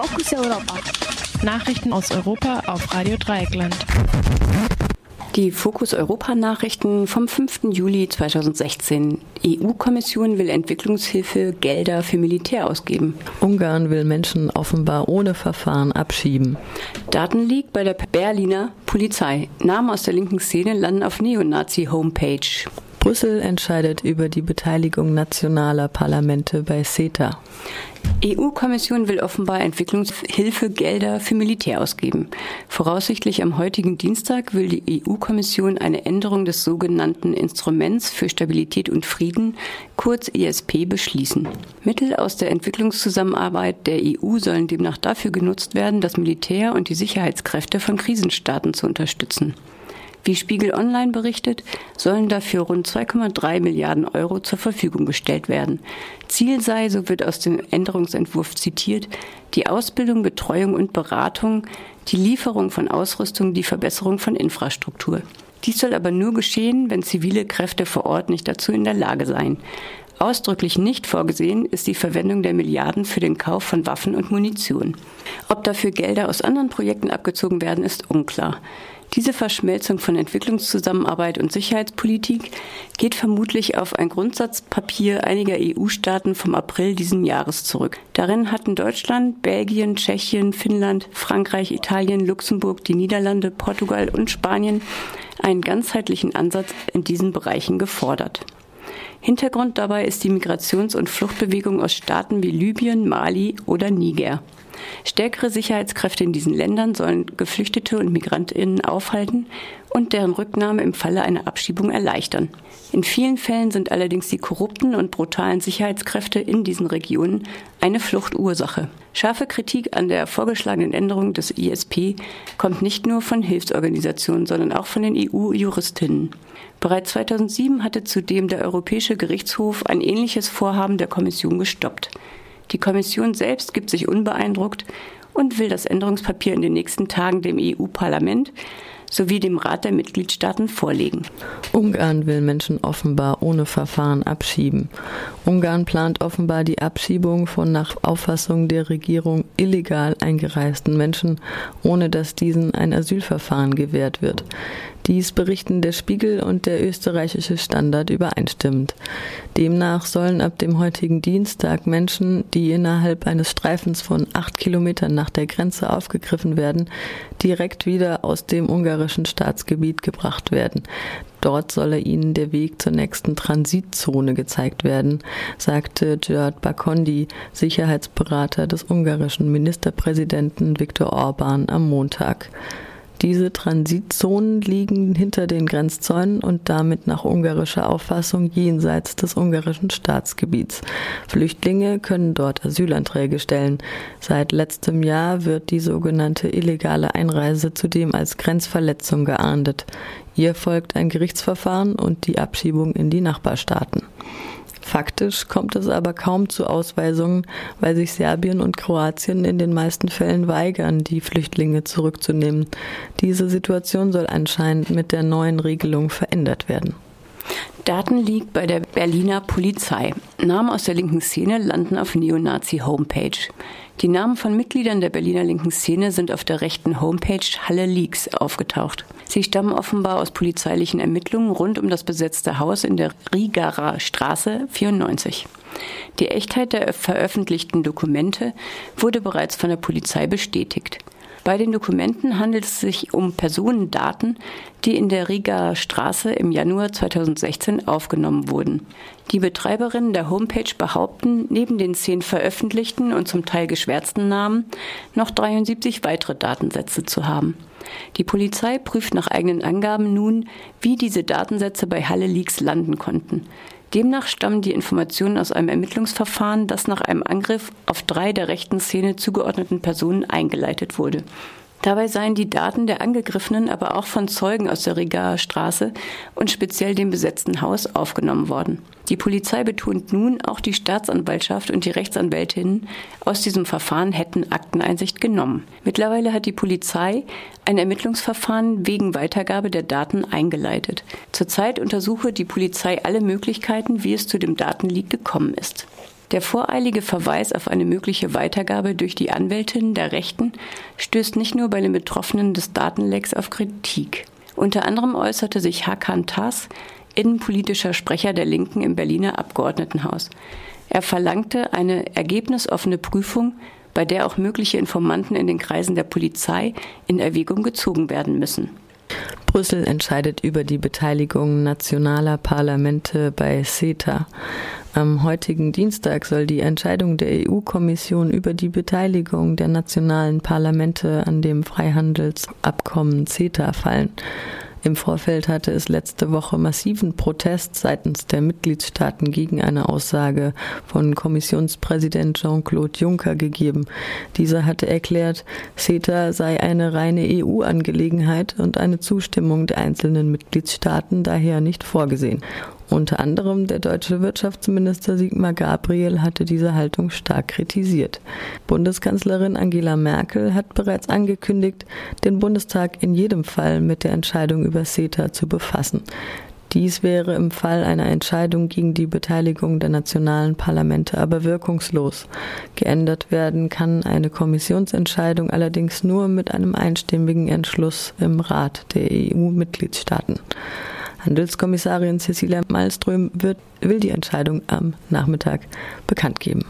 Fokus Europa. Nachrichten aus Europa auf Radio Dreieckland. Die Fokus Europa Nachrichten vom 5. Juli 2016. EU-Kommission will Entwicklungshilfe Gelder für Militär ausgeben. Ungarn will Menschen offenbar ohne Verfahren abschieben. Datenleak bei der Berliner Polizei. Namen aus der linken Szene landen auf Neonazi-Homepage. Brüssel entscheidet über die Beteiligung nationaler Parlamente bei CETA. EU-Kommission will offenbar Entwicklungshilfegelder für Militär ausgeben. Voraussichtlich am heutigen Dienstag will die EU-Kommission eine Änderung des sogenannten Instruments für Stabilität und Frieden, kurz ISP, beschließen. Mittel aus der Entwicklungszusammenarbeit der EU sollen demnach dafür genutzt werden, das Militär und die Sicherheitskräfte von Krisenstaaten zu unterstützen. Wie Spiegel Online berichtet, sollen dafür rund 2,3 Milliarden Euro zur Verfügung gestellt werden. Ziel sei, so wird aus dem Änderungsentwurf zitiert, die Ausbildung, Betreuung und Beratung, die Lieferung von Ausrüstung, die Verbesserung von Infrastruktur. Dies soll aber nur geschehen, wenn zivile Kräfte vor Ort nicht dazu in der Lage seien. Ausdrücklich nicht vorgesehen ist die Verwendung der Milliarden für den Kauf von Waffen und Munition. Ob dafür Gelder aus anderen Projekten abgezogen werden, ist unklar. Diese Verschmelzung von Entwicklungszusammenarbeit und Sicherheitspolitik geht vermutlich auf ein Grundsatzpapier einiger EU-Staaten vom April diesen Jahres zurück. Darin hatten Deutschland, Belgien, Tschechien, Finnland, Frankreich, Italien, Luxemburg, die Niederlande, Portugal und Spanien einen ganzheitlichen Ansatz in diesen Bereichen gefordert. Hintergrund dabei ist die Migrations- und Fluchtbewegung aus Staaten wie Libyen, Mali oder Niger. Stärkere Sicherheitskräfte in diesen Ländern sollen Geflüchtete und Migrantinnen aufhalten und deren Rücknahme im Falle einer Abschiebung erleichtern. In vielen Fällen sind allerdings die korrupten und brutalen Sicherheitskräfte in diesen Regionen eine Fluchtursache. Scharfe Kritik an der vorgeschlagenen Änderung des ISP kommt nicht nur von Hilfsorganisationen, sondern auch von den EU-Juristinnen. Bereits 2007 hatte zudem der Europäische Gerichtshof ein ähnliches Vorhaben der Kommission gestoppt. Die Kommission selbst gibt sich unbeeindruckt und will das Änderungspapier in den nächsten Tagen dem EU-Parlament sowie dem Rat der Mitgliedstaaten vorlegen. Ungarn will Menschen offenbar ohne Verfahren abschieben. Ungarn plant offenbar die Abschiebung von nach Auffassung der Regierung illegal eingereisten Menschen, ohne dass diesen ein Asylverfahren gewährt wird. Dies berichten der Spiegel und der österreichische Standard übereinstimmend. Demnach sollen ab dem heutigen Dienstag Menschen, die innerhalb eines Streifens von acht Kilometern nach der Grenze aufgegriffen werden, direkt wieder aus dem ungarischen Staatsgebiet gebracht werden. Dort solle ihnen der Weg zur nächsten Transitzone gezeigt werden, sagte Gerard Bakondi, Sicherheitsberater des ungarischen Ministerpräsidenten Viktor Orban am Montag. Diese Transitzonen liegen hinter den Grenzzäunen und damit nach ungarischer Auffassung jenseits des ungarischen Staatsgebiets. Flüchtlinge können dort Asylanträge stellen. Seit letztem Jahr wird die sogenannte illegale Einreise zudem als Grenzverletzung geahndet. Ihr folgt ein Gerichtsverfahren und die Abschiebung in die Nachbarstaaten. Faktisch kommt es aber kaum zu Ausweisungen, weil sich Serbien und Kroatien in den meisten Fällen weigern, die Flüchtlinge zurückzunehmen. Diese Situation soll anscheinend mit der neuen Regelung verändert werden. Daten liegt bei der Berliner Polizei. Namen aus der linken Szene landen auf Neonazi-Homepage. Die Namen von Mitgliedern der Berliner linken Szene sind auf der rechten Homepage Halle Leaks aufgetaucht. Sie stammen offenbar aus polizeilichen Ermittlungen rund um das besetzte Haus in der Rigarer Straße 94. Die Echtheit der veröffentlichten Dokumente wurde bereits von der Polizei bestätigt. Bei den Dokumenten handelt es sich um Personendaten, die in der Rigaer Straße im Januar 2016 aufgenommen wurden. Die Betreiberinnen der Homepage behaupten, neben den zehn veröffentlichten und zum Teil geschwärzten Namen noch 73 weitere Datensätze zu haben. Die Polizei prüft nach eigenen Angaben nun, wie diese Datensätze bei Halle Leaks landen konnten. Demnach stammen die Informationen aus einem Ermittlungsverfahren, das nach einem Angriff auf drei der rechten Szene zugeordneten Personen eingeleitet wurde. Dabei seien die Daten der Angegriffenen aber auch von Zeugen aus der Rigaer Straße und speziell dem besetzten Haus aufgenommen worden. Die Polizei betont nun, auch die Staatsanwaltschaft und die Rechtsanwältinnen aus diesem Verfahren hätten Akteneinsicht genommen. Mittlerweile hat die Polizei ein Ermittlungsverfahren wegen Weitergabe der Daten eingeleitet. Zurzeit untersuche die Polizei alle Möglichkeiten, wie es zu dem Datenleak gekommen ist. Der voreilige Verweis auf eine mögliche Weitergabe durch die Anwältin der Rechten stößt nicht nur bei den Betroffenen des Datenlecks auf Kritik. Unter anderem äußerte sich Hakan Tass, innenpolitischer Sprecher der Linken im Berliner Abgeordnetenhaus. Er verlangte eine ergebnisoffene Prüfung, bei der auch mögliche Informanten in den Kreisen der Polizei in Erwägung gezogen werden müssen. Brüssel entscheidet über die Beteiligung nationaler Parlamente bei CETA. Am heutigen Dienstag soll die Entscheidung der EU-Kommission über die Beteiligung der nationalen Parlamente an dem Freihandelsabkommen CETA fallen. Im Vorfeld hatte es letzte Woche massiven Protest seitens der Mitgliedstaaten gegen eine Aussage von Kommissionspräsident Jean-Claude Juncker gegeben. Dieser hatte erklärt, CETA sei eine reine EU-Angelegenheit und eine Zustimmung der einzelnen Mitgliedstaaten daher nicht vorgesehen. Unter anderem der deutsche Wirtschaftsminister Sigmar Gabriel hatte diese Haltung stark kritisiert. Bundeskanzlerin Angela Merkel hat bereits angekündigt, den Bundestag in jedem Fall mit der Entscheidung über CETA zu befassen. Dies wäre im Fall einer Entscheidung gegen die Beteiligung der nationalen Parlamente aber wirkungslos. Geändert werden kann eine Kommissionsentscheidung allerdings nur mit einem einstimmigen Entschluss im Rat der EU-Mitgliedstaaten. Handelskommissarin Cecilia Malmström wird, will die Entscheidung am Nachmittag bekannt geben.